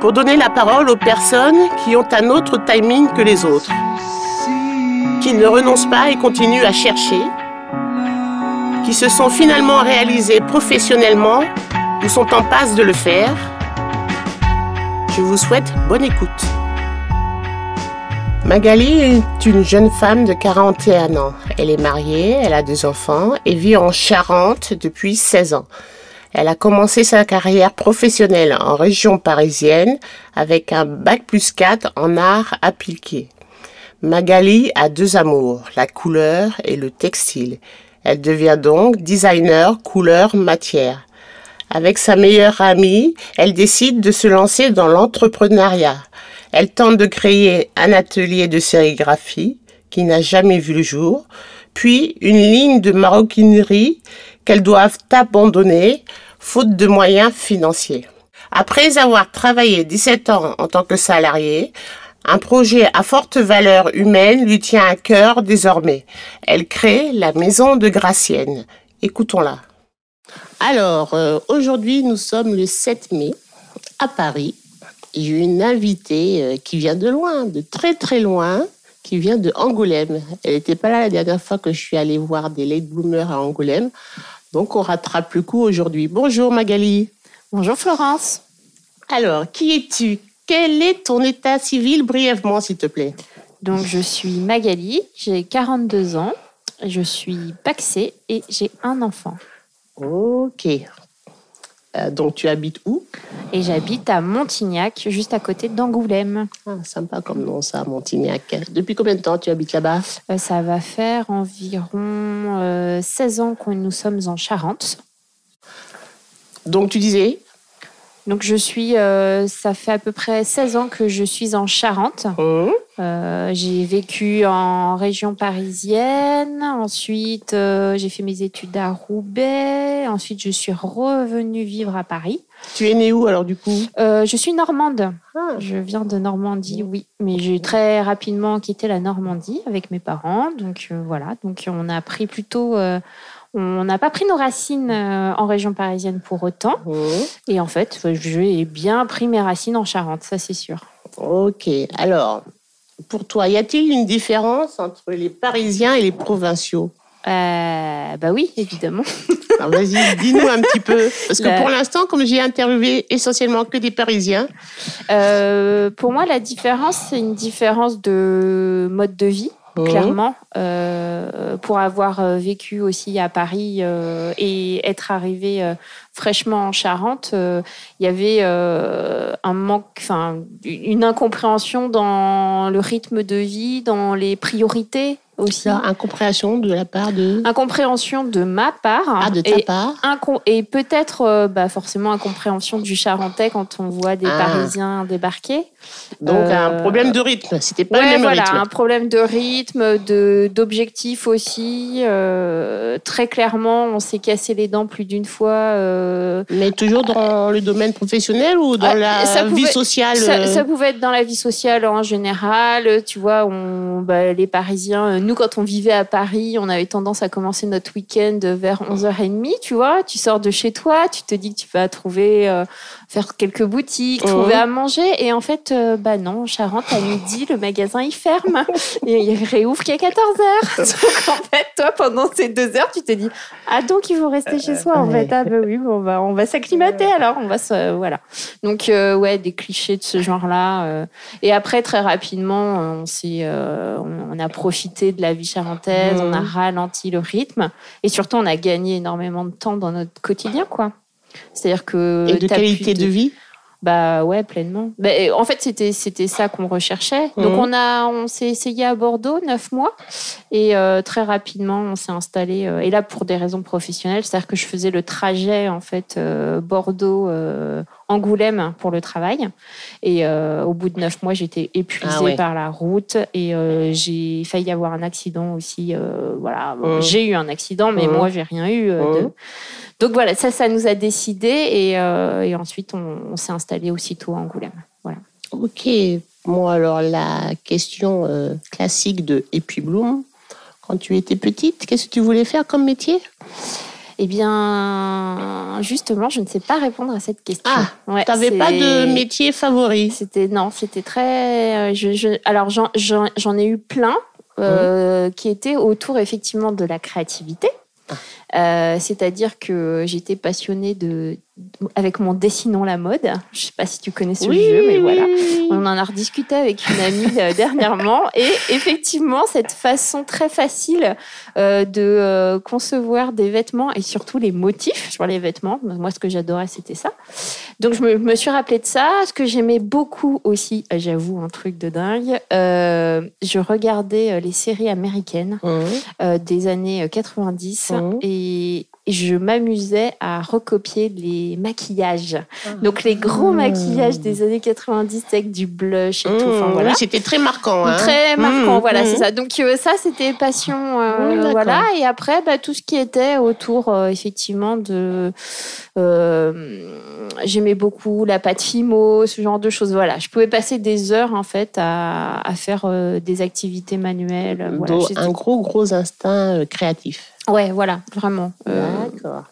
pour donner la parole aux personnes qui ont un autre timing que les autres, qui ne renoncent pas et continuent à chercher, qui se sont finalement réalisées professionnellement ou sont en passe de le faire. Je vous souhaite bonne écoute. Magali est une jeune femme de 41 ans. Elle est mariée, elle a deux enfants et vit en Charente depuis 16 ans. Elle a commencé sa carrière professionnelle en région parisienne avec un bac plus 4 en art appliqué. Magali a deux amours, la couleur et le textile. Elle devient donc designer couleur matière. Avec sa meilleure amie, elle décide de se lancer dans l'entrepreneuriat. Elle tente de créer un atelier de sérigraphie qui n'a jamais vu le jour, puis une ligne de maroquinerie qu'elles doivent abandonner faute de moyens financiers. Après avoir travaillé 17 ans en tant que salariée, un projet à forte valeur humaine lui tient à cœur désormais. Elle crée la Maison de Gracienne. Écoutons-la. Alors, euh, aujourd'hui, nous sommes le 7 mai à Paris. J'ai une invitée euh, qui vient de loin, de très très loin, qui vient de Angoulême. Elle n'était pas là la dernière fois que je suis allée voir des late bloomers à Angoulême. Donc, on rattrape le coup aujourd'hui. Bonjour Magali. Bonjour Florence. Alors, qui es-tu? Quel est ton état civil? Brièvement, s'il te plaît Donc, je suis Magali, j'ai 42 ans, je suis paxée et j'ai un enfant. Ok. Euh, donc, tu habites où? Et j'habite à Montignac, juste à côté d'Angoulême. ah, Sympa comme nom, ça, Montignac. Depuis combien de temps tu habites là-bas? Euh, ça va faire environ euh, 16 ans que nous sommes en Charente. Donc, tu disais Donc je suis, euh, ça fait à peu près 16 ans que je suis en Charente. Hum, Euh, j'ai vécu en région parisienne. Ensuite, euh, j'ai fait mes études à Roubaix. Ensuite, je suis revenue vivre à Paris. Tu es né où alors, du coup? Je suis normande. Ah, Je viens de Normandie, oui. Mais j'ai très rapidement quitté la Normandie avec mes parents. Donc voilà. Donc on a pris plutôt. Euh, on n'a pas pris nos racines euh, en région parisienne pour autant. hum. Et en fait, j'ai bien pris mes racines en Charente, ça c'est sûr. Ok. Alors, pour toi, y a-t-il une différence entre les Parisiens et les provinciaux? Euh, bah oui, évidemment. Alors, Vas-y, dis-nous un petit peu. Parce que La- pour l'instant, comme j'ai interviewé essentiellement que des Parisiens, Euh, pour moi, la différence, c'est une différence de mode de vie. Hum, Clairement, Euh, pour avoir euh, vécu aussi à Paris euh, et être arrivé fraîchement en Charente, il y avait un manque, une incompréhension dans le rythme de vie, dans les priorités aussi, ça, incompréhension de la part de, incompréhension de ma part ah, de ta et part. Incom- et peut-être euh, bah, forcément incompréhension du Charentais quand on voit des Ah. Parisiens débarquer. Donc, un euh, problème de rythme. C'était pas Ouais, le même voilà, rythme. un problème de rythme, de d'objectifs aussi. euh, très clairement, on s'est cassé les dents plus d'une fois. Mais toujours dans le domaine professionnel ou dans Ah, la ça vie sociale ça, ça pouvait être dans la vie sociale en général. Tu vois, on, bah, les Parisiens, nous, quand on vivait à Paris, on avait tendance à commencer notre week-end vers 11h30, tu vois. Tu sors de chez toi, tu te dis que tu vas trouver, euh, faire quelques boutiques, trouver à manger. Et en fait, euh, bah non, Charente, à midi, le magasin, il ferme. et il réouvre qu'à 14h. Donc, en fait, toi, pendant ces deux heures, tu te dis, ah, donc, il faut rester chez soi, en fait. Ah, bah oui, bon, on va, on va s'acclimater alors. On va se, voilà. Donc, ouais, des clichés de ce genre-là. et après, très rapidement, on s'est, on a profité de la vie charentaise, on a mmh. ralenti le rythme et surtout on a gagné énormément de temps dans notre quotidien, quoi. C'est-à-dire que et de qualité de... vie. Bah ouais, pleinement. Bah, en fait, c'était c'était ça qu'on recherchait. Donc mmh. on a on s'est essayé à Bordeaux neuf mois et euh, très rapidement on s'est installé. Euh, et là pour des raisons professionnelles, c'est-à-dire que je faisais le trajet en fait euh, Bordeaux Angoulême pour le travail. Et au bout de neuf mois, j'étais épuisée ah par la route et j'ai failli avoir un accident aussi. Voilà, mmh. j'ai eu un accident, mais mmh. moi, j'ai rien eu. Mmh. Donc voilà, ça, ça nous a décidé et, et ensuite, on, s'est installé aussitôt à Angoulême. Voilà. Ok. Moi, alors la question classique de Et puis Bloom, quand tu étais petite, qu'est-ce que tu voulais faire comme métier? Eh bien, justement, je ne sais pas répondre à cette question. Ah, ouais, tu n'avais pas de métier favori? C'était non, c'était très. Euh, je, alors j'en ai eu plein euh, mmh. qui étaient autour effectivement de la créativité. Ah. Euh, c'est-à-dire que j'étais passionnée de, avec mon Dessinons la mode. Je sais pas si tu connais ce jeu, mais voilà. On en a rediscuté avec une amie euh, dernièrement. Et effectivement, cette façon très facile euh, de concevoir des vêtements et surtout les motifs sur les vêtements. Moi, ce que j'adorais, c'était ça. Donc, je me, suis rappelé de ça. Ce que j'aimais beaucoup aussi, j'avoue, un truc de dingue, je regardais les séries américaines mmh. des années 90 et et, je m'amusais à recopier les maquillages. Ah. Donc les gros maquillages des années 90 avec du blush et tout. Enfin, voilà. c'était très marquant. Hein. Très marquant, mmh, voilà, c'est ça. Donc euh, ça, c'était passion, euh, mmh, voilà. Et après, bah, tout ce qui était autour, euh, effectivement, de j'aimais beaucoup la pâte fimo, ce genre de choses. Voilà, je pouvais passer des heures en fait à, faire des activités manuelles. Voilà, un gros gros instinct créatif. Ouais, voilà, vraiment. Euh, D'accord.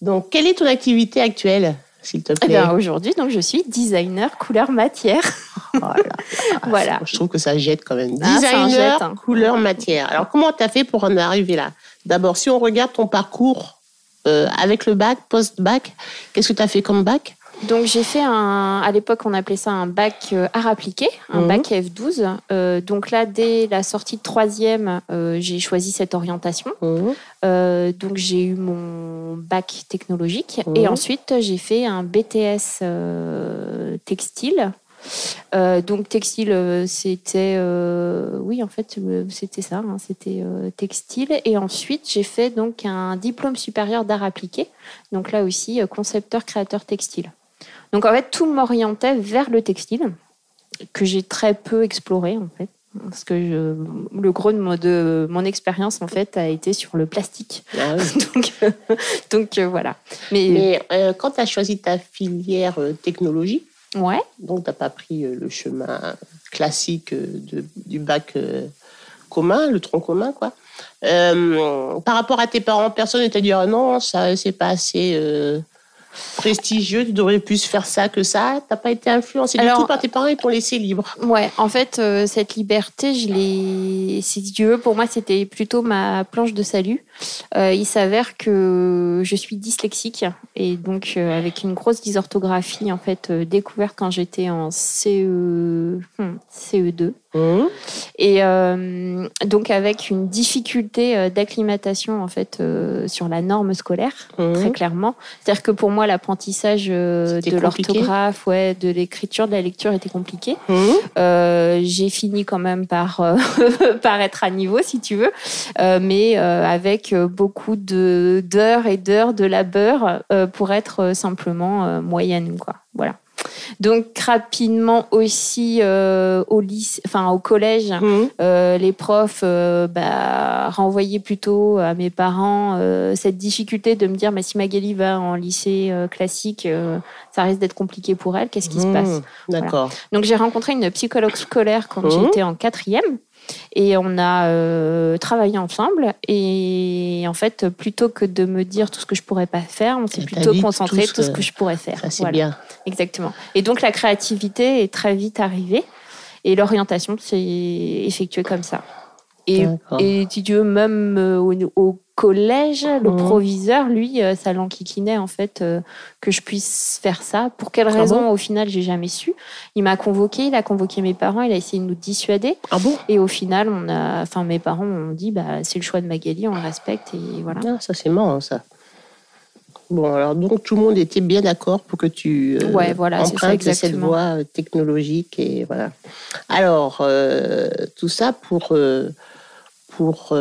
Donc, quelle est ton activité actuelle, s'il te plaît? eh Aujourd'hui, donc, je suis designer couleur matière. Oh voilà. Je trouve que ça jette quand même. Ah, designer hein. couleur matière. Alors, comment tu as fait pour en arriver là? D'abord, si on regarde ton parcours euh, avec le bac, post-bac, qu'est-ce que tu as fait comme bac? Donc j'ai fait un, à l'époque on appelait ça un bac euh, art appliqué, un mhm. bac F12. Euh, donc là dès la sortie de troisième, euh, j'ai choisi cette orientation. Mhm. donc j'ai eu mon bac technologique et mhm. ensuite j'ai fait un BTS textile. donc textile, c'était, oui en fait c'était ça, hein, c'était textile. Et ensuite j'ai fait donc un diplôme supérieur d'art appliqué. Donc là aussi concepteur créateur textile. Donc en fait, tout m'orientait vers le textile, que j'ai très peu exploré en fait. Parce que le gros de, mon expérience, en fait, a été sur le plastique. Ah donc, donc euh, voilà. Mais, euh, quand tu as choisi ta filière euh, technologie, ouais. donc tu n'as pas pris le chemin classique du bac commun, le tronc commun, quoi. par rapport à tes parents, personne ne t'a dit ah non, ça c'est pas assez prestigieux, tu devrais plus faire ça que ça. T'as pas été influencé du tout par tes parents, ils t'ont laissé libre. Ouais, en fait, euh, cette liberté, je l'ai. Si veux, pour moi, c'était plutôt ma planche de salut. Euh, il s'avère que je suis dyslexique et donc euh, avec une grosse dysorthographie en fait découverte quand j'étais en CE, hmm, CE2. Mmh. Et euh, donc avec une difficulté euh, d'acclimatation en fait euh, sur la norme scolaire, mmh. très clairement. C'est-à-dire que pour moi l'apprentissage de l'orthographe, ouais, de l'écriture, de la lecture était compliqué. Mmh. J'ai fini quand même par par être à niveau, si tu veux, mais avec beaucoup de d'heures et d'heures de labeur pour être simplement moyenne, quoi. Voilà. Donc rapidement aussi euh, au lycée, enfin au collège, mmh. euh, les profs euh, bah, renvoyaient plutôt à mes parents cette difficulté de me dire mais si Magali va en lycée classique, ça risque d'être compliqué pour elle. Qu'est-ce qui se mmh. passe? D'accord. Donc j'ai rencontré une psychologue scolaire quand mmh. j'étais en quatrième. Et on a travaillé ensemble. Et en fait, plutôt que de me dire tout ce que je pourrais pas faire, on s'est plutôt concentré sur tout ce que je pourrais faire. c'est bien. Exactement. Et donc la créativité est très vite arrivée. Et l'orientation s'est effectuée comme ça. Et, et, si tu veux, même au, au collège, le mmh. proviseur, lui, euh, ça l'enquiquinait en fait euh, que je puisse faire ça. Pour quelle ah raison, au final, j'ai jamais su. Il m'a convoqué, il a convoqué mes parents, il a essayé de nous dissuader. Ah bon Et au final, on a, enfin, mes parents ont dit, bah, c'est le choix de Magali, on le respecte et voilà. Ah, ça c'est marrant ça. Bon, alors donc tout le monde était bien d'accord pour que tu euh, ouais, voilà, empruntes cette voie technologique et voilà. Alors tout ça pour pour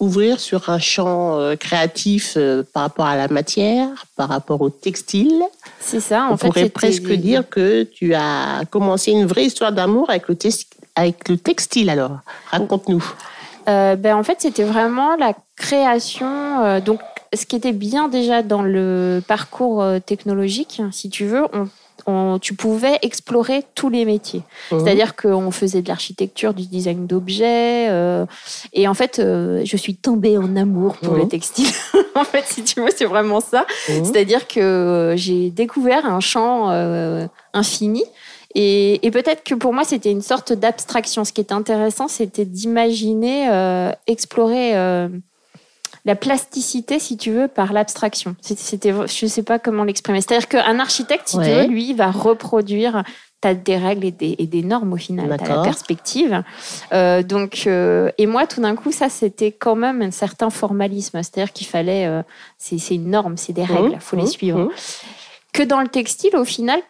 ouvrir sur un champ euh, créatif euh, par rapport à la matière, par rapport au textile. C'est ça, en On pourrait presque dire que tu as commencé une vraie histoire d'amour avec le, avec le textile alors. Raconte-nous. Euh, ben, en fait, c'était vraiment la création. donc, ce qui était bien déjà dans le parcours technologique, si tu veux, on tu pouvais explorer tous les métiers. Mhm. C'est-à-dire qu'on faisait de l'architecture, du design d'objets. Euh, et en fait, euh, je suis tombée en amour pour le mhm. textile. en fait, si tu veux, c'est vraiment ça. Mhm. C'est-à-dire que euh, j'ai découvert un champ infini. Et, et peut-être que pour moi, c'était une sorte d'abstraction. Ce qui est intéressant, c'était d'imaginer, explorer la plasticité, si tu veux, par l'abstraction. C'était, je ne sais pas comment l'exprimer. C'est-à-dire qu'un architecte, si tu veux, lui, va reproduire as des règles et des, normes au final, tu la perspective. Euh, donc, euh, et moi, tout d'un coup, ça, c'était quand même un certain formalisme. C'est-à-dire qu'il fallait, euh, c'est une norme, c'est des règles, il faut les mmh, suivre. Mmh. Que dans le textile, au final,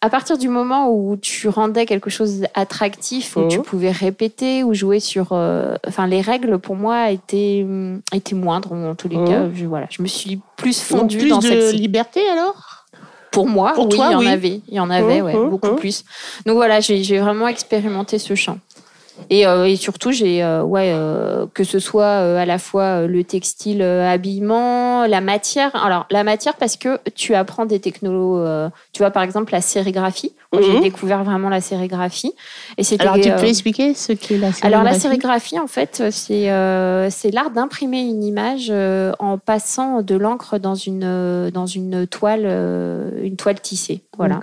à partir du moment où tu rendais quelque chose attractif, où tu mmh. pouvais répéter ou jouer sur, euh, enfin les règles pour moi étaient étaient moindres en tous les mmh. cas. Je, voilà, je me suis plus fondue plus dans de cette liberté alors? Pour moi, oui, il y en avait, il y en avait, mmh, beaucoup plus. Donc voilà, j'ai vraiment expérimenté ce champ. Et, euh, et, surtout, j'ai euh, ouais, euh, que ce soit à la fois le textile, habillement, la matière. Alors la matière parce que tu apprends des technologies. tu vois par exemple la sérigraphie. J'ai mhm. découvert vraiment la sérigraphie. Et Alors tu peux expliquer ce qu'est la sérigraphie Alors la sérigraphie? en fait c'est c'est l'art d'imprimer une image en passant de l'encre dans une dans une toile une toile tissée. Voilà.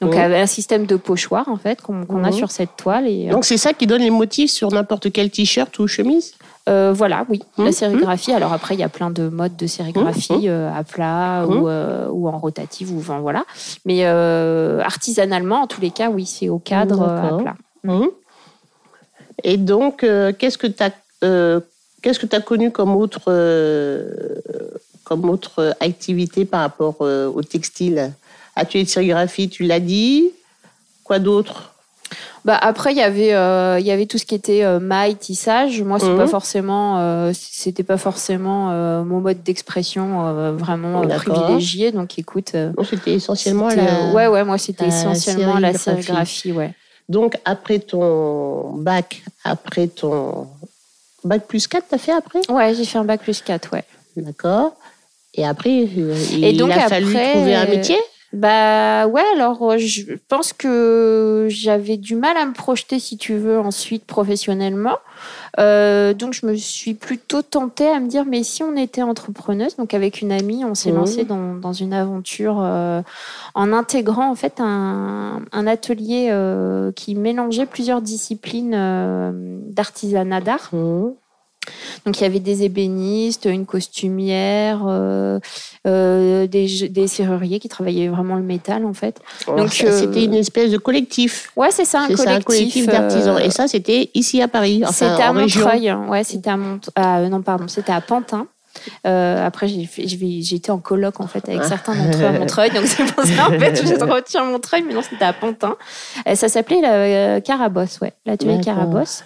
Donc un système de pochoir en fait qu'on a mhm. sur cette toile. Et, Donc c'est ça qui donne les motifs sur n'importe quel t-shirt ou chemise euh, voilà, oui, la mmh, sérigraphie. Mmh. Alors après, il y a plein de modes de sérigraphie mmh, euh, à plat euh, ou, en rotative ou enfin, voilà. Mais artisanalement, en tous les cas, oui, c'est au cadre à plat. Et donc, qu'est-ce que tu as qu'est-ce que tu as connu comme autre comme autre activité par rapport au textile? Atelier de sérigraphie, tu l'as dit. Quoi d'autre? Bah après, il y avait, euh, il y avait tout ce qui était euh, maille, tissage. Moi, c'est pas mhm. forcément, euh, c'était pas forcément mon mode d'expression vraiment privilégié. Donc, écoute. c'était essentiellement la. Ouais, ouais, moi, c'était essentiellement la sérigraphie, ouais. Donc, après ton bac, après ton bac plus 4, t'as fait après? Ouais, j'ai fait un bac plus 4, ouais. D'accord. Et après, il, Et donc, a fallu trouver un métier? Bah ouais, alors euh, je pense que j'avais du mal à me projeter, si tu veux, ensuite professionnellement. Euh, donc je me suis plutôt tentée à me dire, mais si on était entrepreneuse, donc avec une amie, on s'est mmh. lancé dans, dans, une aventure euh, en intégrant en fait un, un atelier qui mélangeait plusieurs disciplines d'artisanat d'art. Mmh. Donc il y avait des ébénistes, une costumière, euh, euh, des, serruriers qui travaillaient vraiment le métal en fait. Oh, Donc c'était une espèce de collectif. Ouais, c'est ça, un collectif, un collectif d'artisans. Et ça, c'était ici à Paris. c'était à Montreuil. Ouais, c'était à Mont... Ah, non, pardon, c'était à Pantin. Euh, après, j'ai été en colloque en fait avec certains d'entre eux à Montreuil, donc c'est pour ça en fait je retiens Montreuil, mais non c'était à Pantin. Euh, ça s'appelait la euh, Carabosse, ouais, l'atelier Carabosse.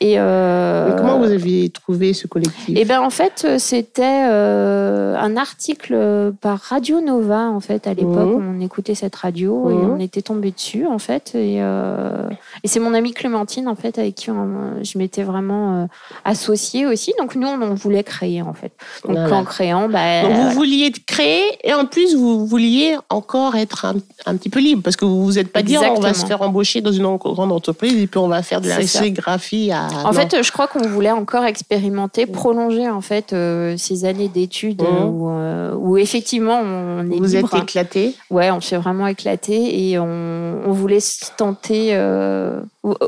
Et comment vous avez trouvé ce collectif? Eh ben en fait c'était un article par Radio Nova en fait à l'époque où mmh. on écoutait cette radio et mmh. on était tombé dessus en fait et, et c'est mon amie Clémentine en fait avec qui je m'étais vraiment associée aussi. Donc nous on voulait créer en fait. Donc Voilà. en créant, bah, Donc vous voilà. vouliez créer et en plus vous vouliez encore être un, un petit peu libre parce que vous vous êtes pas dit oh, on va se faire embaucher dans une grande entreprise et puis on va faire de la sérigraphie à. En non. fait, je crois qu'on voulait encore expérimenter, prolonger en fait euh, ces années d'études où, euh, où effectivement on est vous libre. êtes éclaté. Ouais, on s'est vraiment éclaté et on, on voulait se tenter. euh,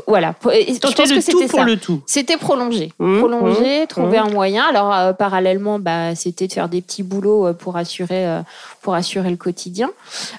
voilà. Et je pense le que tout c'était pour ça. le tout. C'était prolonger. Mmh, prolonger, mmh, trouver mmh. un moyen. Alors, euh, bah, c'était de faire des petits boulots euh, pour assurer, euh, pour assurer le quotidien.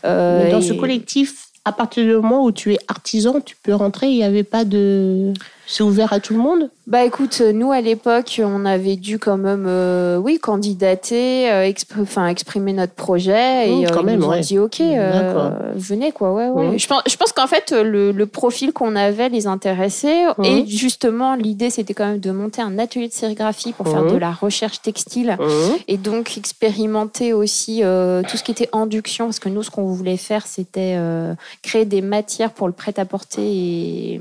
Euh, dans et- ce collectif, à partir du moment où tu es artisan, tu peux rentrer. Il n'y avait pas de. C'est ouvert à tout le monde? Bah écoute, nous à l'époque, on avait dû quand même, euh, oui, candidater, euh, expr- enfin exprimer notre projet et Mmh, euh, quand ils même, nous ont ouais. dit ok, euh, venez quoi, ouais, ouais. Mmh. Je pense, je pense qu'en fait le, le profil qu'on avait les intéressait Mmh. et justement l'idée c'était quand même de monter un atelier de sérigraphie pour faire de la recherche textile et donc expérimenter aussi euh, tout ce qui était induction parce que nous ce qu'on voulait faire c'était euh, créer des matières pour le prêt-à-porter et,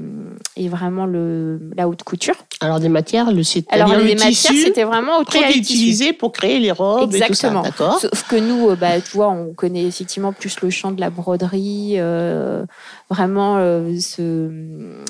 et vraiment le, la haute couture. Alors des matières, le c'est Alors les le matières c'était vraiment au prêt à utiliser pour créer les robes Exactement. et tout ça. D'accord. Sauf que nous, euh, bah, tu vois, on connaît effectivement plus le champ de la broderie, euh, vraiment euh, ce,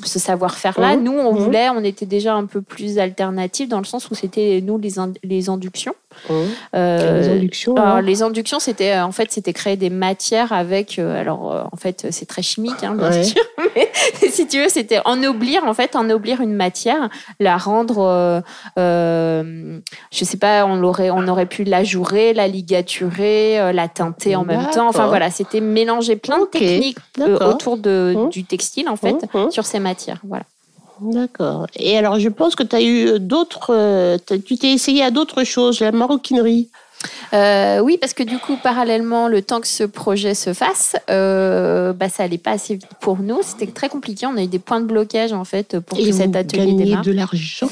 ce savoir-faire-là. Mhm. Nous, on Mhm. voulait, on était déjà un peu plus alternatif dans le sens où c'était nous les, in- les inductions. Mmh. Euh, les inductions. alors, hein. les inductions, c'était euh, en fait, c'était créer des matières avec. euh, alors, en fait, c'est très chimique, hein, bien Ouais. sûr. Mais si tu veux, c'était ennoblir, en fait, ennoblir une matière, la rendre. euh, euh, je sais pas, on l'aurait, on aurait pu l'ajourer, la ligaturer, la teinter en même temps. Enfin voilà, c'était mélanger plein de techniques autour de, Mmh. du textile, en fait, mmh. sur ces matières. Voilà. D'accord. Et alors, je pense que tu eu d'autres. euh, tu t'es essayé à d'autres choses, la maroquinerie. Euh, oui, parce que du coup, parallèlement, le temps que ce projet se fasse, euh, bah, ça allait pas assez vite pour nous. C'était très compliqué. On a eu des points de blocage en fait pour Et que cet atelier démarre. de l'argent.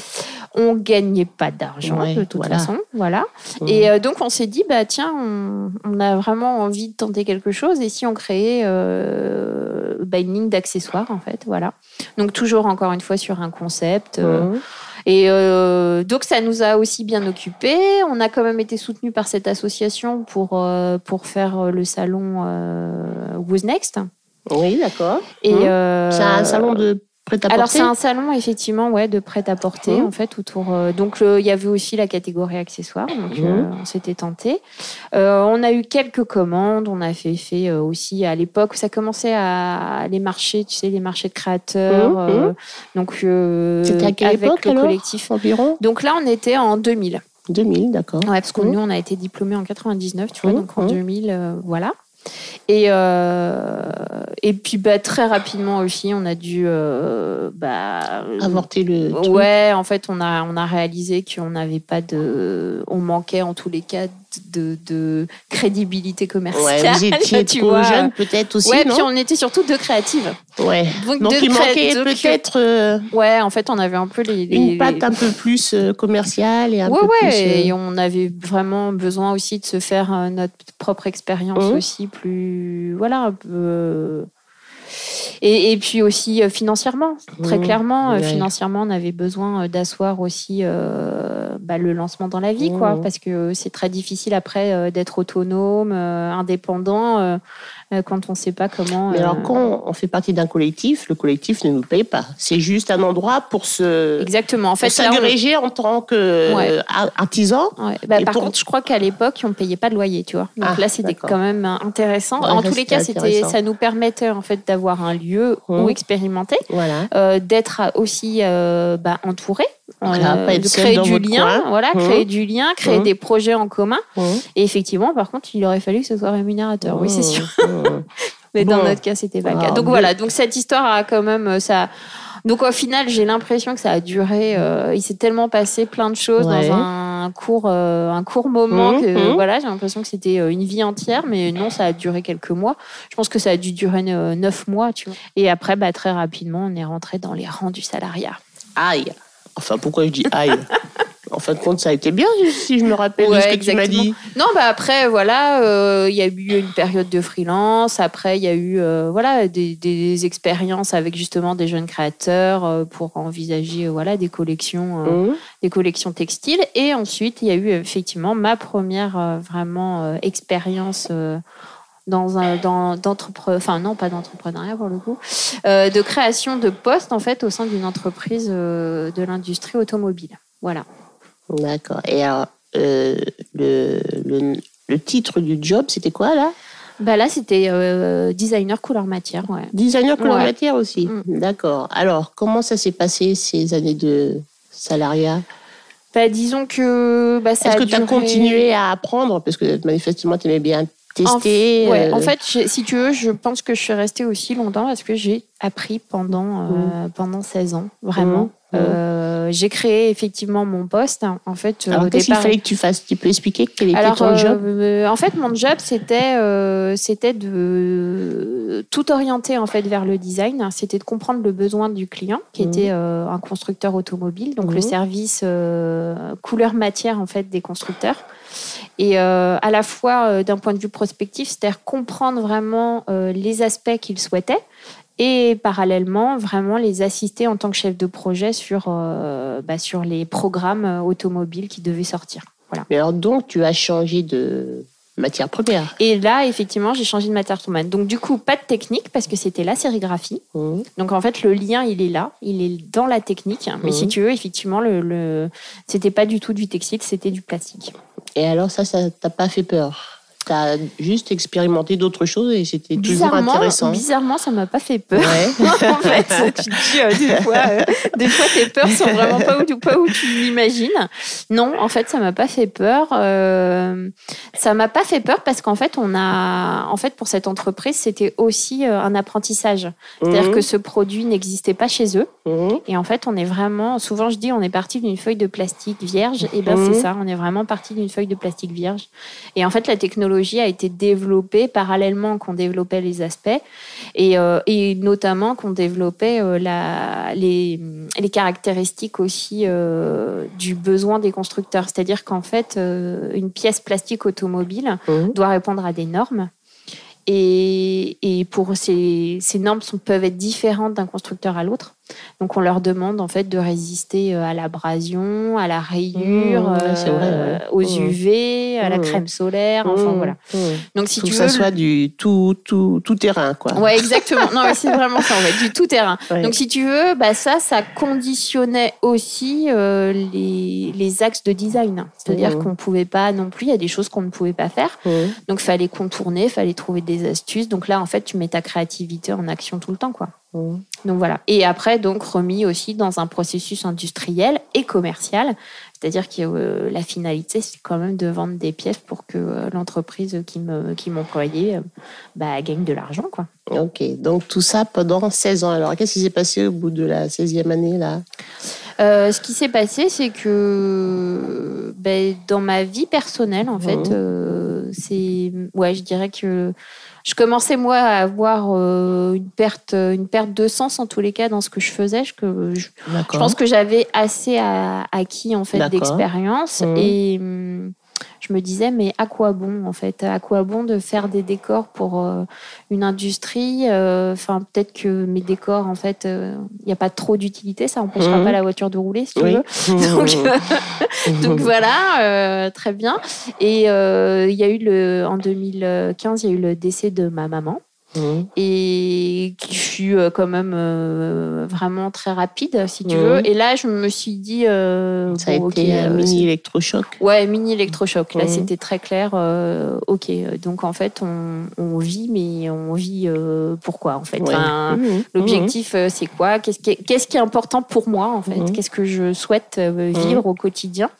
On gagnait pas d'argent Ouais, de toute voilà. façon, voilà. Mmh. Et euh, donc on s'est dit bah tiens, on, on a vraiment envie de tenter quelque chose et si on créait euh, bah, une ligne d'accessoires en fait, voilà. Donc toujours encore une fois sur un concept. euh, Mmh. Et euh, donc ça nous a aussi bien occupés. On a quand même été soutenus par cette association pour, euh, pour faire le salon euh, Who's Next. Oui, d'accord. Et, Mmh. euh, C'est un salon de prêt-à-porter. alors c'est un salon effectivement ouais de prêt à porter Mhm. en fait autour euh, donc il y avait aussi la catégorie accessoires donc Mhm. euh, on s'était tenté Euh, on a eu quelques commandes on a fait fait euh, aussi à l'époque où ça commençait à les marchés tu sais les marchés de créateurs Mhm. euh, donc euh, à quelle avec époque, le alors collectif Environ? Donc là on était en 2000 2000, d'accord. Ouais, parce que nous, on a été diplômés en 99, tu vois, donc en mhm. 2000, euh, voilà. Et, euh, et puis, bah, très rapidement aussi, on a dû. euh, bah, Avorter le. truc. Ouais, en fait, on a, on a réalisé qu'on n'avait pas de. On manquait en tous les cas de, de crédibilité commerciale. Ouais, vous étiez tu trop vois. jeune peut-être aussi, Ouais, non puis on était surtout deux créatives. Ouais. Donc, Donc deux il manquait peut-être euh, Ouais, en fait, on avait un peu les. les- une patte un peu plus euh, commerciale et un ouais, peu ouais, plus. euh, et on avait vraiment besoin aussi de se faire euh, notre propre expérience Mhm. aussi plus, voilà, euh, Et, et puis aussi euh, financièrement, très Mhm. clairement, euh, Ouais. financièrement, on avait besoin euh, d'asseoir aussi euh, bah, le lancement dans la vie, quoi, Mhm. parce que c'est très difficile après euh, d'être autonome, euh, indépendant, quand on ne sait pas comment. Mais alors, quand on fait partie d'un collectif, le collectif ne nous paye pas. C'est juste un endroit pour se Exactement. En fait, on- s'agréger en tant que Ouais. artisan. Ouais. Bah, par pour- contre, je crois qu'à l'époque, on ne payait pas de loyer, tu vois. Donc Ah, là, c'était quand même intéressant. En tous les cas, c'était, ça nous permettait en fait d'avoir un lieu où expérimenter, Voilà. euh, d'être aussi euh, bah, entouré, Voilà, euh, de créer du lien, coin. voilà, Mhm. créer du lien, créer Mhm. des projets en commun. Mmh. Et effectivement, par contre, il aurait fallu que ce soit rémunérateur. Oui, c'est sûr. Mmh. Mais dans notre cas, c'était pas le cas. Donc mais- voilà, donc cette histoire a quand même ça. Donc au final, j'ai l'impression que ça a duré. euh, il s'est tellement passé plein de choses Ouais. dans un court, euh, un court moment que mhm. voilà, j'ai l'impression que c'était euh, une vie entière, mais non, ça a duré quelques mois. Je pense que ça a dû durer euh, neuf mois, tu vois. Et après, bah, très rapidement, on est rentré dans les rangs du salariat. Aïe. Enfin, pourquoi je dis aïe? en fin de compte, ça a été bien, si je me rappelle de ce que tu m'as dit. Non, bah après, voilà, euh, il y a eu une période de freelance. Après, il y a eu euh, voilà, des, expériences avec justement des jeunes créateurs euh, pour envisager voilà, des, collections, mmh. des collections textiles. Et ensuite, il y a eu effectivement ma première vraiment expérience dans un dans enfin non pas d'entrepreneuriat pour le coup de création de postes en fait au sein d'une entreprise de l'industrie automobile voilà D'accord. Et alors, euh, le, le, titre du job, c'était quoi là? Bah là, c'était euh, designer couleur matière. Ouais. Designer couleur matière aussi. Mm. D'accord. Alors, comment ça s'est passé ces années de salariat? Bah, Disons que. Bah, Est-ce que tu as continué à apprendre? Parce que manifestement, tu aimais bien tester. En, ouais, en euh, fait, si tu veux, je pense que je suis restée aussi longtemps parce que j'ai appris pendant, mm. pendant 16 ans, vraiment. Mm. Euh, j'ai créé effectivement mon poste. En fait, Alors, qu'est-ce qu'il fallait que tu fasses? Tu peux expliquer quel était ton job? euh, En fait, mon job, c'était euh, c'était de tout orienter en fait vers le design. C'était de comprendre le besoin du client, qui mmh. était un constructeur automobile, donc le service couleur matière en fait des constructeurs. Et à la fois d'un point de vue prospectif, c'est-à-dire comprendre vraiment les aspects qu'ils souhaitaient et parallèlement vraiment les assister en tant que chef de projet sur, euh, bah, sur les programmes euh, automobiles qui devaient sortir. Voilà. Mais alors donc tu as changé de matière première. Et là effectivement j'ai changé de matière première. Donc du coup pas de technique parce que c'était la sérigraphie. Mmh. Donc en fait le lien il est là, il est dans la technique. Mais si mmh. tu veux effectivement le, le... c'était pas du tout du textile, c'était du plastique. Et alors ça ça t'a pas fait peur? Tu as juste expérimenté d'autres choses et c'était toujours intéressant. Bizarrement, ça m'a pas fait peur. en fait, tu te dis euh, des fois, euh, des fois tes peurs sont vraiment pas où, pas où tu l'imagines. Non, en fait, ça m'a pas fait peur. Euh, ça m'a pas fait peur parce qu'en fait, on a, en fait, pour cette entreprise, c'était aussi euh, un apprentissage. C'est-à-dire mhm. que ce produit n'existait pas chez eux. Mhm. Et en fait, on est vraiment, souvent je dis, on est parti d'une feuille de plastique vierge. Et ben c'est mhm. ça, on est vraiment parti d'une feuille de plastique vierge. Et en fait, la technologie a été développée parallèlement qu'on développait les aspects et, euh, et notamment qu'on développait euh, la, les, les, caractéristiques aussi euh, du besoin des constructeurs. C'est-à-dire qu'en fait, une pièce plastique automobile mmh. doit répondre à des normes. Et, et pour ces, ces normes sont, peuvent être différentes d'un constructeur à l'autre. Donc on leur demande en fait de résister euh, à l'abrasion, à la rayure, mmh, euh, aux UV, mmh. à la mmh. crème solaire, enfin voilà. Donc si tu que ça soit du tout tout tout terrain quoi. Ouais exactement. non mais c'est vraiment ça en fait du tout terrain. Donc si tu veux, bah ça ça conditionnait aussi euh, les, les axes de design. C'est-à-dire qu'on pouvait pas non plus, il y a des choses qu'on ne pouvait pas faire. Donc fallait contourner, fallait trouver des astuces. Donc là en fait tu mets ta créativité en action tout le temps quoi. Donc voilà. Et après, donc remis aussi dans un processus industriel et commercial. C'est-à-dire que euh, la finalité, c'est quand même de vendre des pièces pour que euh, l'entreprise qui me qui m'employait euh, bah, gagne de l'argent. quoi. Ok, donc tout ça pendant 16 ans. Alors, qu'est-ce qui s'est passé au bout de la 16e année là? Ce qui s'est passé, c'est que ben, dans ma vie personnelle, en fait, mmh. C'est ouais, je dirais que je commençais moi à avoir euh, une perte une perte de sens en tous les cas dans ce que je faisais. Je, je, je pense que j'avais assez acquis en fait d'expérience. Mmh. et je me disais, mais à quoi bon, en fait? À quoi bon de faire des décors pour euh, une industrie? Euh, Enfin, peut-être que mes décors, en fait, il euh, n'y a pas trop d'utilité, ça n'empêchera mmh. pas la voiture de rouler, si tu veux. Donc, voilà, très bien. Et il y a eu le, en 2015, il y a eu le décès de ma maman. Mmh. et qui fut euh, quand même euh, vraiment très rapide, si tu mmh. veux. Et là, je me suis dit. Euh, Ça a été un mini électrochoc. Ouais, mini électrochoc. Là, mmh. c'était très clair. ok, donc en fait, on, vit, mais on vit pourquoi en fait? L'objectif, c'est quoi? Qu'est-ce qui, est, qu'est-ce qui est important pour moi en fait? Qu'est-ce que je souhaite vivre au quotidien?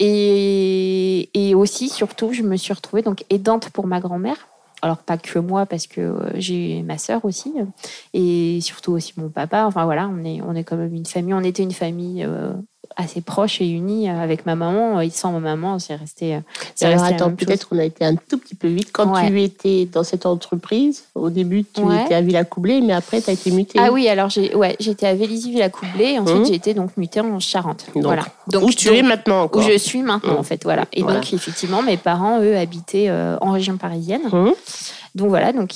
Et, et aussi, surtout, je me suis retrouvée donc aidante pour ma grand-mère alors pas que moi parce que euh, j'ai ma sœur aussi et surtout aussi mon papa. Enfin voilà, on est on est quand même une famille. On était une famille euh, assez proche et uni avec ma maman. Et sans ma maman, c'est resté. Alors attends, peut-être qu'on a été un tout petit peu vite. Quand tu étais dans cette entreprise, au début, tu étais à Villacoublay, mais après, tu as été mutée. Ah oui, alors j'ai, ouais, j'étais à Vélizy-Villacoublay, et ensuite, mmh. j'ai été donc mutée en Charente. Donc, voilà. Donc, où tu es maintenant encore. Où je suis maintenant, mmh. en fait. Voilà. Et donc, effectivement, mes parents, eux, habitaient en région parisienne. Mmh. Donc voilà, donc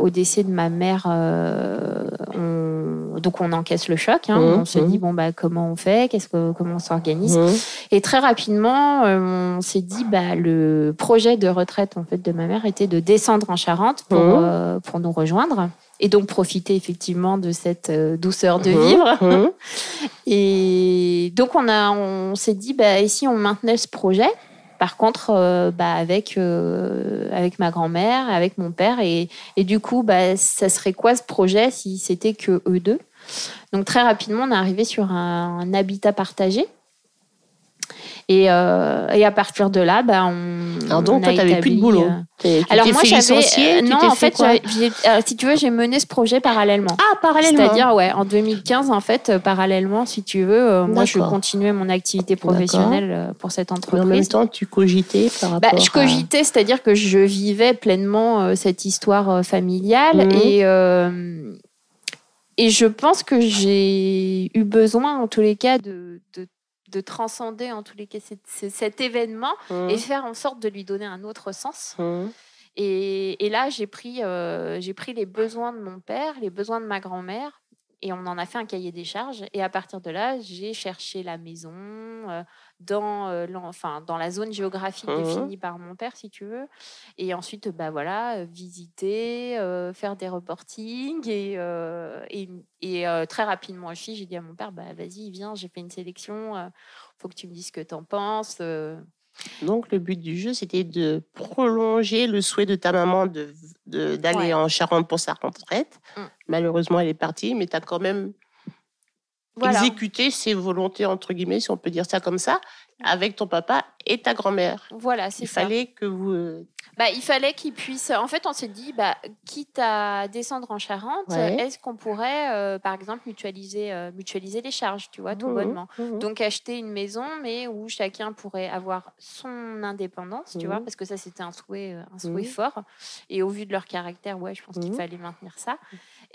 au décès de ma mère, euh, on, donc on encaisse le choc. Hein. Mmh, on se dit mmh. bon bah comment on fait, qu'est-ce que comment on s'organise? Mmh. Et très rapidement, euh, on s'est dit bah le projet de retraite en fait de ma mère était de descendre en Charente pour euh, pour nous rejoindre et donc profiter effectivement de cette douceur de vivre. et donc on a on s'est dit bah et si on maintenait ce projet? Par contre, euh, bah, avec, euh, avec ma grand-mère, avec mon père, et, et du coup, bah, ça serait quoi ce projet si c'était que eux deux? Donc très rapidement, on est arrivé sur un habitat partagé et, euh, et à partir de là, ben, on. Alors donc, toi, tu n'avais plus de boulot. Euh, alors moi, j'avais. non, en fait, euh, si tu veux, j'ai mené ce projet parallèlement. Ah, parallèlement. C'est-à-dire, ouais, en 2015, en fait, parallèlement, si tu veux, moi, je continuais mon activité professionnelle pour cette entreprise. Mais en même temps, tu cogitais par bah, rapport Je cogitais, c'est-à-dire que je vivais pleinement cette histoire familiale mmh. et. Et je pense que j'ai eu besoin, en tous les cas, de, de de transcender en tous les cas cet, événement mmh. et faire en sorte de lui donner un autre sens. Mmh. Et, là, j'ai pris, euh, j'ai pris les besoins de mon père, les besoins de ma grand-mère, et on en a fait un cahier des charges. Et à partir de là, j'ai cherché la maison euh, dans, euh, enfin, dans la zone géographique mmh définie par mon père, si tu veux. Et ensuite, bah, voilà, visiter, faire des reportings. Et, et, et très rapidement aussi, j'ai dit à mon père, bah, vas-y, viens, j'ai fait une sélection faut que tu me dises ce que tu en penses. Euh. Donc, le but du jeu, c'était de prolonger le souhait de ta maman d'aller de, d'aller en Charente pour sa retraite. Mmh. Malheureusement, elle est partie, mais tu as quand même exécuté ses volontés, entre guillemets, si on peut dire ça comme ça, avec ton papa et ta grand-mère. Voilà, c'est ça. Il fallait que vous euh, bah, il fallait qu'il puisse. En fait, on s'est dit, bah, quitte à descendre en Charente, est-ce qu'on pourrait, euh, par exemple, mutualiser, euh, mutualiser les charges, tu vois, tout mmh, bonnement. Mmh, mmh. Donc, acheter une maison, mais où chacun pourrait avoir son indépendance, tu vois, parce que ça, c'était un souhait, un souhait fort. Et au vu de leur caractère, ouais, je pense qu'il fallait maintenir ça.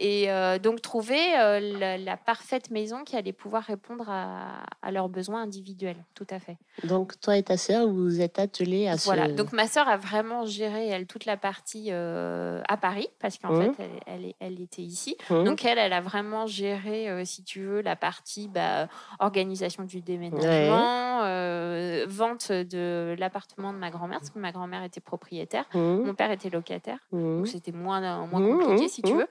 Et donc, trouver la, parfaite maison qui allait pouvoir répondre à, à, leurs besoins individuels, tout à fait. Donc, toi et ta sœur, vous êtes attelés à voilà. Donc, ma sœur a vraiment gérer elle toute la partie euh, à Paris parce qu'en mmh. fait elle, elle, était ici. Mmh. Donc elle, elle a vraiment géré, euh, si tu veux, la partie bah, organisation du déménagement, euh, vente de l'appartement de ma grand-mère parce que ma grand-mère était propriétaire, mmh. mon père était locataire, donc c'était moins moins compliqué si tu veux.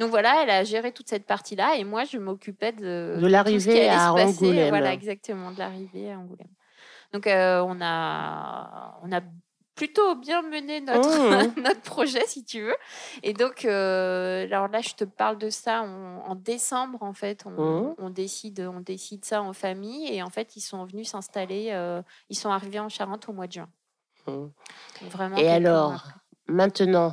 Donc voilà, elle a géré toute cette partie-là et moi je m'occupais de, de l'arrivée à Angoulême. Voilà, exactement, de l'arrivée à Angoulême. Donc on a on a plutôt bien mené notre, mmh. notre projet, si tu veux. Et donc, euh, alors là, je te parle de ça en, décembre, en fait. On, mmh. décide, on décide ça en famille. Et en fait, ils sont venus s'installer. Euh, ils sont arrivés en Charente au mois de juin. Mmh. Vraiment. Et alors, maintenant,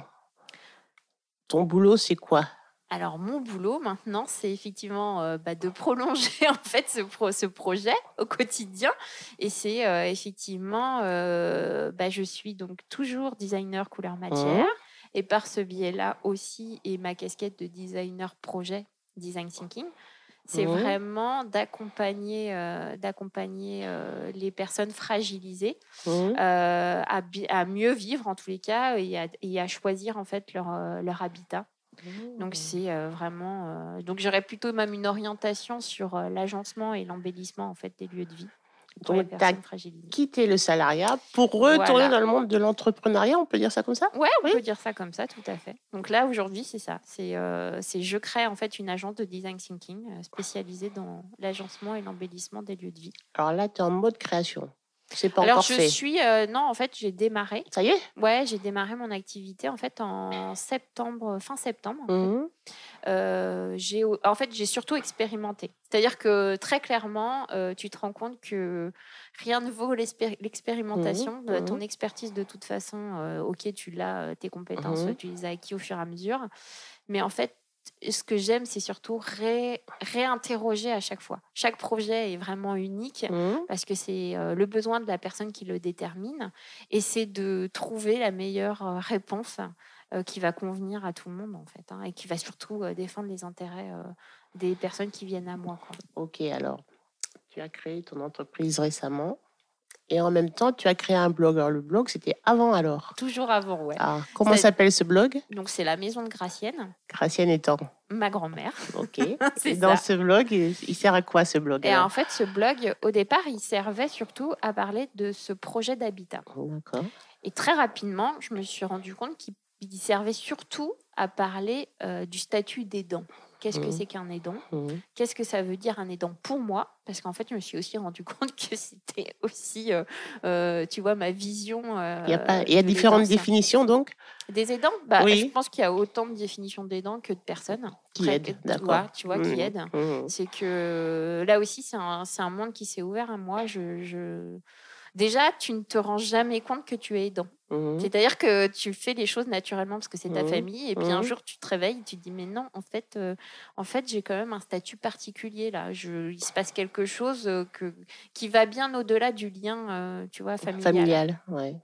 ton boulot, c'est quoi? Alors mon boulot maintenant, c'est effectivement euh, bah, de prolonger en fait ce, ce, projet au quotidien. Et c'est euh, effectivement, euh, bah, je suis donc toujours designer couleur matière. Mmh. Et par ce biais-là aussi, et ma casquette de designer projet, design thinking, c'est mmh. vraiment d'accompagner d'accompagner les personnes fragilisées mmh. à, à, mieux vivre en tous les cas et à, et à choisir en fait leur, leur habitat donc c'est euh, vraiment. Euh, donc j'aurais plutôt même une orientation sur euh, l'agencement et l'embellissement en fait des lieux de vie. Donc, tu as quitté le salariat pour retourner dans le monde de l'entrepreneuriat, on peut dire ça comme ça? Ouais, on peut dire ça comme ça, tout à fait. Donc là, aujourd'hui, c'est ça. C'est, c'est je crée en fait une agence de design thinking spécialisée dans l'agencement et l'embellissement des lieux de vie. Alors là, tu es en mode création. C'est pas Alors, je suis. Euh, non, en fait, j'ai démarré. Ça y est? Ouais, j'ai démarré mon activité en fait en septembre, fin septembre. En, mmh. euh, j'ai, en fait, j'ai surtout expérimenté. C'est-à-dire que très clairement, euh, tu te rends compte que rien ne vaut l'expérimentation. Mmh. Ton mmh. expertise, de toute façon, ok, tu l'as, tes compétences, tu les as acquis au fur et à mesure. Mais en fait, ce que j'aime, c'est surtout ré- réinterroger à chaque fois. Chaque projet est vraiment unique Mhm. parce que c'est euh, le besoin de la personne qui le détermine et c'est de trouver la meilleure euh, réponse euh, qui va convenir à tout le monde en fait hein, et qui va surtout défendre les intérêts des personnes qui viennent à moi. quoi. Ok, alors, tu as créé ton entreprise récemment et en même temps, tu as créé un blog. Alors, le blog, c'était avant alors. Toujours avant, ouais. Ah, comment s'appelle ce blog? Donc c'est la maison de Gracienne, Gracienne étant. ma grand-mère. Ok. C'est et dans ça. ce blog, il sert à quoi ce blog Et en fait, ce blog, au départ, il servait surtout à parler de ce projet d'habitat. D'accord. Et très rapidement, je me suis rendu compte qu'il il servait surtout à parler euh, du statut d'aidant. Qu'est-ce que Mhm. c'est qu'un aidant? Mhm. Qu'est-ce que ça veut dire un aidant pour moi? Parce qu'en fait, je me suis aussi rendu compte que c'était aussi, euh, euh, tu vois, ma vision. euh, Il y a, pas, il y a de différentes définitions donc? Des aidants? Bah, Oui. Je pense qu'il y a autant de définitions d'aidants que de personnes. qui aident. D'accord. tu vois, qui Mhm. aident. C'est que là aussi, c'est un, monde qui s'est ouvert à moi. Je, je- Déjà, tu ne te rends jamais compte que tu es aidant. Mhm. C'est-à-dire que tu fais les choses naturellement parce que c'est ta Mhm. famille. Et puis un Mhm. jour, tu te réveilles et tu te dis Mais non, en fait, euh, en fait j'ai quand même un statut particulier là. Je, il se passe quelque chose euh, que, qui va bien au-delà du lien euh, tu vois, familial. Familial, ouais.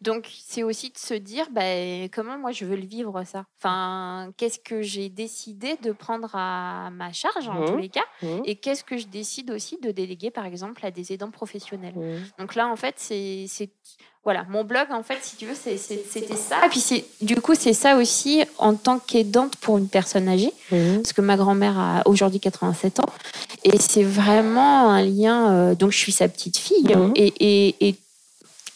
Donc, c'est aussi de se dire bah, comment moi je veux le vivre ça? Enfin, qu'est-ce que j'ai décidé de prendre à ma charge en tous les cas Mhm. et qu'est-ce que je décide aussi de déléguer par exemple à des aidants professionnels? Mhm. Donc là, en fait, c'est voilà, mon blog, en fait, si tu veux, c'était ça. Et puis du coup, c'est ça aussi en tant qu'aidante pour une personne âgée, parce que ma grand-mère a aujourd'hui 87 ans, et c'est vraiment un lien. euh, donc je suis sa petite fille, et, et, et,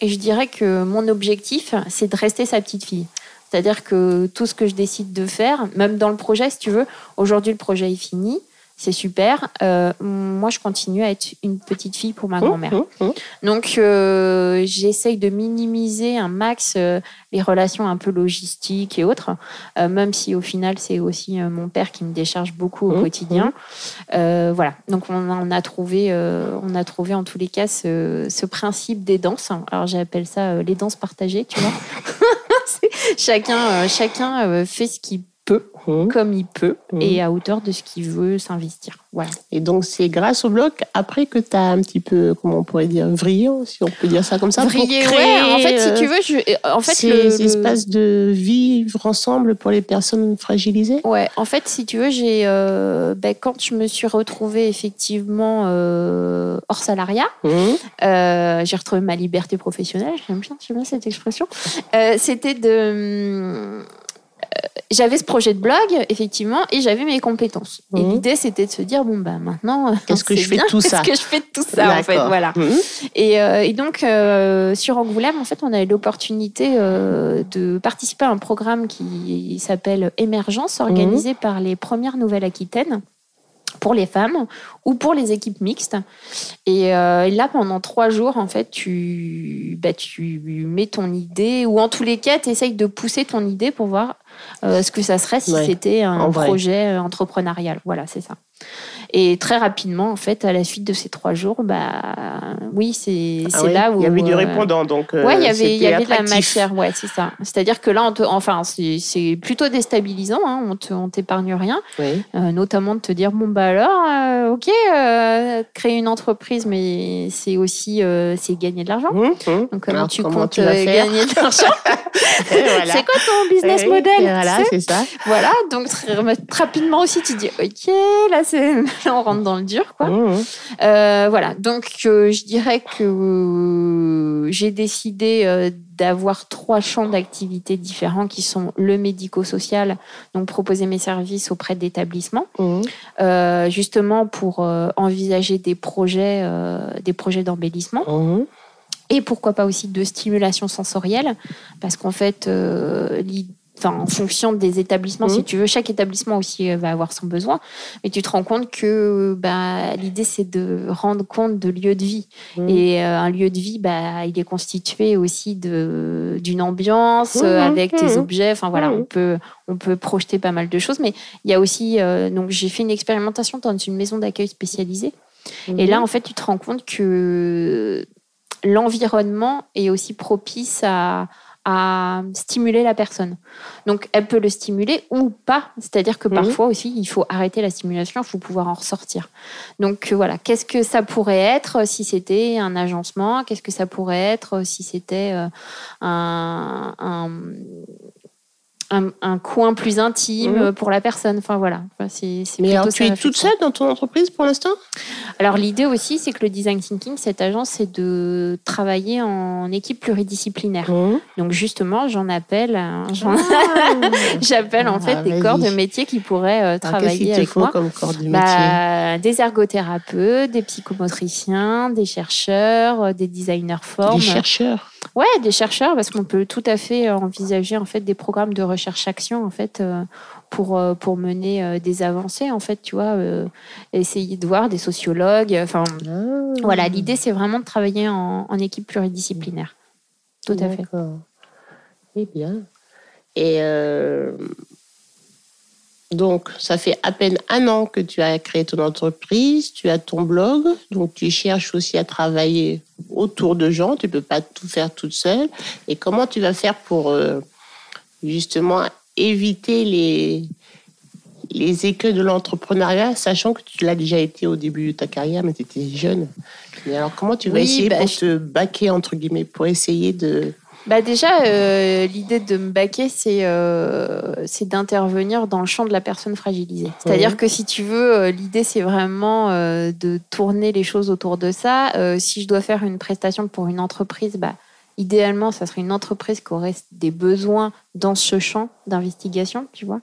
et je dirais que mon objectif, c'est de rester sa petite fille. C'est-à-dire que tout ce que je décide de faire, même dans le projet, si tu veux, aujourd'hui le projet est fini, c'est super. Euh, moi, je continue à être une petite fille pour ma grand-mère. Mhm. Mhm. Donc, euh, j'essaye de minimiser un max euh, les relations un peu logistiques et autres, euh, même si au final, c'est aussi mon père qui me décharge beaucoup au quotidien. Voilà. Donc, on a, on a trouvé, on a trouvé en tous les cas ce, ce principe des danses. Alors, j'appelle ça les danses partagées, tu vois. Chacun, chacun fait ce qu'il peut, Mhm. comme il peut, Mhm. et à hauteur de ce qu'il veut s'investir. Voilà. Et donc, c'est grâce au blog, après que tu as un petit peu, comment on pourrait dire, vrillé, si on peut dire ça comme ça, pour Vriller, créer, ouais. En fait, si euh, tu veux, je, en fait, ces le- espaces de vivre ensemble pour les personnes fragilisées Ouais, en fait, si tu veux, j'ai euh, ben, quand je me suis retrouvée effectivement euh, hors salariat, euh, j'ai retrouvé ma liberté professionnelle. J'aime bien, j'aime bien cette expression. Euh, C'était de hum, euh, j'avais ce projet de blog, effectivement, et j'avais mes compétences. Et Mhm. l'idée, c'était de se dire, bon, bah, maintenant, euh, Qu'est-ce que je fais de tout ça Qu'est-ce que je fais de tout ça, en fait, voilà. Mhm. Et, euh, et donc, euh, sur Angoulême, en fait, on a eu l'opportunité euh, de participer à un programme qui s'appelle Émergence, organisé par les premières Nouvelles-Aquitaines pour les femmes ou pour les équipes mixtes. Et euh, là, pendant trois jours, en fait, tu, bah, tu mets ton idée, ou en tous les cas, tu essayes de pousser ton idée pour voir euh, ce que ça serait si Ouais, c'était un projet euh, entrepreneurial. Voilà, c'est ça. Et très rapidement, en fait, à la suite de ces trois jours, bah, oui, c'est Ah là où. Il y avait du euh, répondant, donc. Ouais, il y avait, il y c'était avait de la matière, ouais, c'est ça. C'est-à-dire que là, on te, enfin, c'est plutôt déstabilisant, hein, on te- on t'épargne rien, Oui. euh, notamment de te dire, bon, bah alors, euh, ok, euh, créer une entreprise, mais c'est aussi, c'est gagner de l'argent. Mhm, mhm. Donc, comment Alors, tu comment comptes tu gagner de l'argent voilà. C'est quoi ton business Oui, model Voilà, c'est ça. Voilà, donc très, très rapidement aussi, tu dis, ok, là, c'est, là, on rentre dans le dur, quoi. Mhm. Euh, voilà, donc euh, je dirais que j'ai décidé euh, d'avoir trois champs d'activité différents qui sont le médico-social, donc proposer mes services auprès d'établissements, euh, justement pour envisager des projets, des projets d'embellissement et pourquoi pas aussi de stimulation sensorielle, parce qu'en fait, euh, enfin, en fonction des établissements, Mhm. si tu veux, chaque établissement aussi euh, va avoir son besoin, mais tu te rends compte que bah, l'idée c'est de rendre compte de lieu de vie. Mhm. Et euh, un lieu de vie, bah, il est constitué aussi d'une ambiance euh, Mhm, avec tes mhm. objets. Enfin voilà, Mhm. on peut on peut projeter pas mal de choses, mais il y a aussi euh, donc j'ai fait une expérimentation dans une maison d'accueil spécialisée. Et là, en fait, tu te rends compte que l'environnement est aussi propice à, à stimuler la personne. Donc, elle peut le stimuler ou pas. C'est-à-dire que Mhm. parfois aussi, il faut arrêter la stimulation, il faut pouvoir en ressortir. Donc, euh, voilà, qu'est-ce que ça pourrait être si c'était un agencement? Qu'est-ce que ça pourrait être si c'était euh, un, un, un- un coin plus intime Mhm. pour la personne Enfin, voilà. Enfin, c'est, c'est Mais alors, tu es toute seule dans ton entreprise pour l'instant? Alors l'idée aussi, c'est que le design thinking, cette agence, c'est de travailler en équipe pluridisciplinaire. Mmh. Donc justement, j'en appelle, j'en- j'appelle en Ah, fait des corps de métier qui pourraient euh, qu'il travailler te avec moi. comme corps de métier? Bah, des ergothérapeutes, des psychomotriciens, des chercheurs, euh, des designers formes. Des chercheurs? Ouais, des chercheurs, parce qu'on peut tout à fait envisager en fait des programmes de recherche-action en fait euh, pour euh, pour mener euh, des avancées en fait, tu vois, essayer de voir des sociologues. Enfin, Ah. voilà, l'idée c'est vraiment de travailler en, en équipe pluridisciplinaire. Tout à fait. Eh bien. Et euh, donc, ça fait à peine un an que tu as créé ton entreprise, tu as ton blog, donc tu cherches aussi à travailler autour de gens, tu peux pas tout faire toute seule. Et comment tu vas faire pour euh, justement éviter les, les écueils de l'entrepreneuriat, sachant que tu l'as déjà été au début de ta carrière, mais tu étais jeune. Mais alors, comment tu vas Oui, essayer bah, pour je- te baquer, entre guillemets, pour essayer de... Bah déjà, euh, l'idée de me baquer, c'est euh, c'est d'intervenir dans le champ de la personne fragilisée. C'est-à-dire que si tu veux, euh, l'idée c'est vraiment de tourner les choses autour de ça. Si je dois faire une prestation pour une entreprise, bah idéalement, ça serait une entreprise qui aurait des besoins dans ce champ d'investigation, tu vois.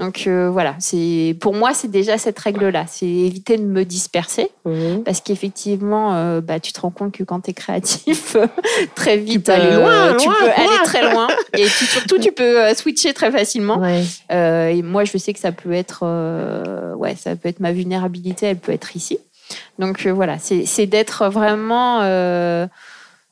Donc euh, voilà, c'est pour moi c'est déjà cette règle-là, c'est éviter de me disperser. Mhm. Parce qu'effectivement, euh, bah, tu te rends compte que quand tu es créatif, très vite, peux aller euh, loin, tu loin, peux loin. aller très loin. Et surtout, tu peux euh, switcher très facilement. Ouais. Euh, et moi, je sais que ça peut être, euh, ouais, ça peut être ma vulnérabilité, elle peut être ici. Donc euh, voilà, c'est d'être vraiment euh,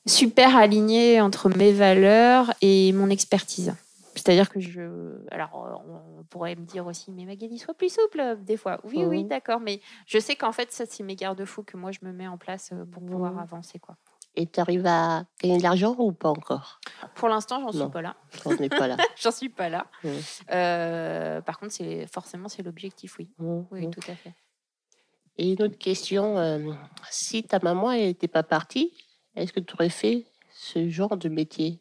super aligné entre mes valeurs et mon expertise. C'est-à-dire que je. Alors, on pourrait me dire aussi, mais Magali, sois plus souple, des fois. Oui, oui, Mhm. d'accord. Mais je sais qu'en fait, ça, c'est mes garde-fous que moi, je me mets en place euh, pour pouvoir Mhm. avancer. Quoi. Et tu arrives à gagner de l'argent ou pas encore? Pour l'instant, j'en suis pas là. On n'est pas là. j'en suis pas là. Euh, par contre, c'est forcément, c'est l'objectif, oui. Oui, Mhm. tout à fait. Et une autre question, euh, si ta maman n'était pas partie, est-ce que tu aurais fait ce genre de métier?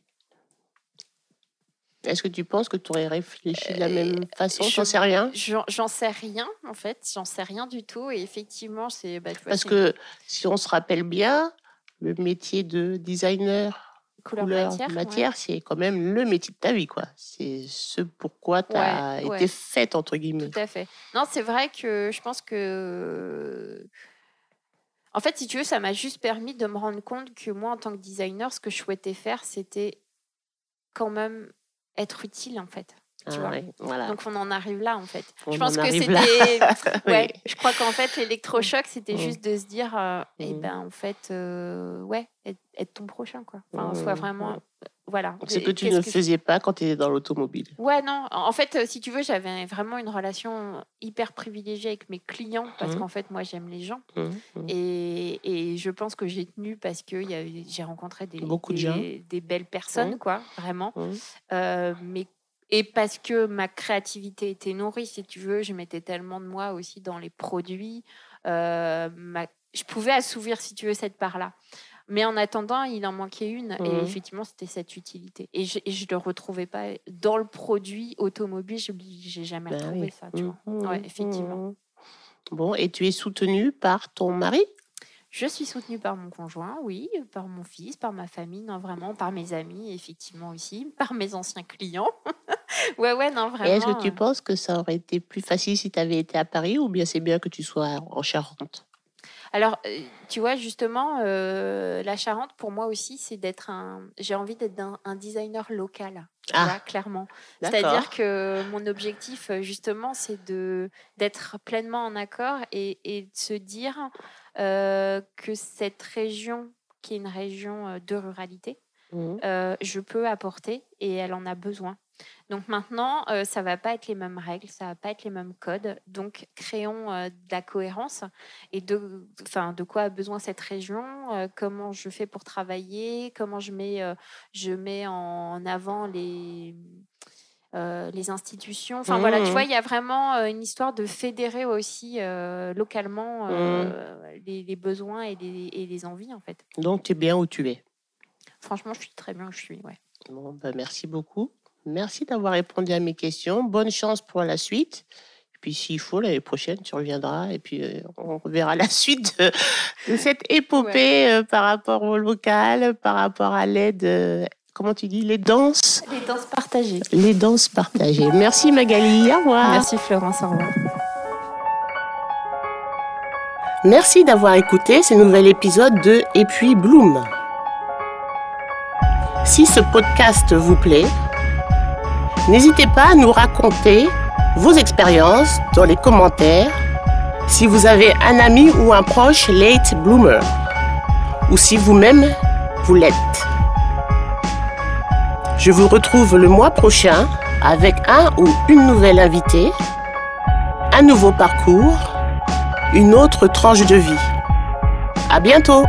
Est-ce que tu penses que tu aurais réfléchi de la même façon? Euh, je- J'en sais rien? J'en sais rien, en fait. J'en sais rien du tout. Et effectivement, c'est. bah, Parce que si on se rappelle bien, le métier de designer couleur, couleur matière. matière, ouais. c'est quand même le métier de ta vie, quoi. C'est ce pourquoi tu as Ouais, été ouais. faite, entre guillemets. Tout à fait. Non, c'est vrai que je pense que. En fait, si tu veux, ça m'a juste permis de me rendre compte que moi, en tant que designer, ce que je souhaitais faire, c'était quand même être utile, en fait. Tu Ah vois. ouais, voilà. Donc, on en arrive là, en fait. On je pense en que c'était. là. Ouais, Oui. je crois qu'en fait, l'électrochoc, c'était juste de se dire, euh, eh Mm. ben, en fait, euh, ouais, être, être ton prochain, quoi. Enfin, Mm, soit vraiment. euh, Voilà. Ce que tu ne que faisais pas quand tu étais dans l'automobile. Ouais, non. En fait, euh, si tu veux, j'avais vraiment une relation hyper privilégiée avec mes clients parce Mhm. qu'en fait, moi, j'aime les gens. Mhm, mhm. Et, et je pense que j'ai tenu parce que j'ai rencontré des, Beaucoup de des, gens. des belles personnes, quoi, vraiment. Euh, mais, et parce que ma créativité était nourrie, si tu veux, je mettais tellement de moi aussi dans les produits. euh, ma- je pouvais assouvir, si tu veux, cette part-là. Mais en attendant, il en manquait une. Et Mhm. effectivement, c'était cette utilité. Et je ne le retrouvais pas dans le produit automobile. Je n'ai jamais Ben retrouvé oui. ça. Tu vois. Mhm, Ouais, effectivement. mhm. Bon, et tu es soutenue par ton mari? Je suis soutenue par mon conjoint, oui, par mon fils, par ma famille, non vraiment, par mes amis, effectivement aussi, par mes anciens clients. ouais, ouais, non, vraiment. Est-ce que tu euh, penses que ça aurait été plus facile si tu avais été à Paris ou bien c'est bien que tu sois en Charente? Alors, euh, tu vois, justement, euh, la Charente, pour moi aussi, c'est d'être un. J'ai envie d'être un, un designer local, Ah. clairement. C'est-à-dire que mon objectif, euh, justement, c'est de d'être pleinement en accord et, et de se dire euh, que cette région, qui est une région de ruralité, euh, je peux apporter et elle en a besoin. Donc maintenant, euh, ça va pas être les mêmes règles, ça va pas être les mêmes codes. Donc créons euh, de la cohérence et de, enfin, de quoi a besoin cette région, euh, comment je fais pour travailler, comment je mets, je mets en avant les les institutions. Enfin voilà, tu mmh. vois, il y a vraiment une histoire de fédérer aussi localement mmh. les, besoins et les, et les, envies en fait. Donc tu es bien où tu es. Franchement, je suis très bien où je suis. Ouais. Bon, ben, merci beaucoup. Merci d'avoir répondu à mes questions. Bonne chance pour la suite. Et puis s'il faut, l'année prochaine, tu reviendras et puis euh, on verra la suite de, cette épopée euh, par rapport au local, par rapport à l'aide, euh, comment tu dis, les danses? Les danses partagées. Les danses partagées. Merci Magali, au revoir. Merci Florence, au revoir. Merci d'avoir écouté ce nouvel épisode de Et puis Bloom. Si ce podcast vous plaît, N'hésitez pas à nous raconter vos expériences dans les commentaires si vous avez un ami ou un proche late bloomer ou si vous-même vous l'êtes. Je vous retrouve le mois prochain avec un ou une nouvelle invitée, un nouveau parcours, une autre tranche de vie. À bientôt!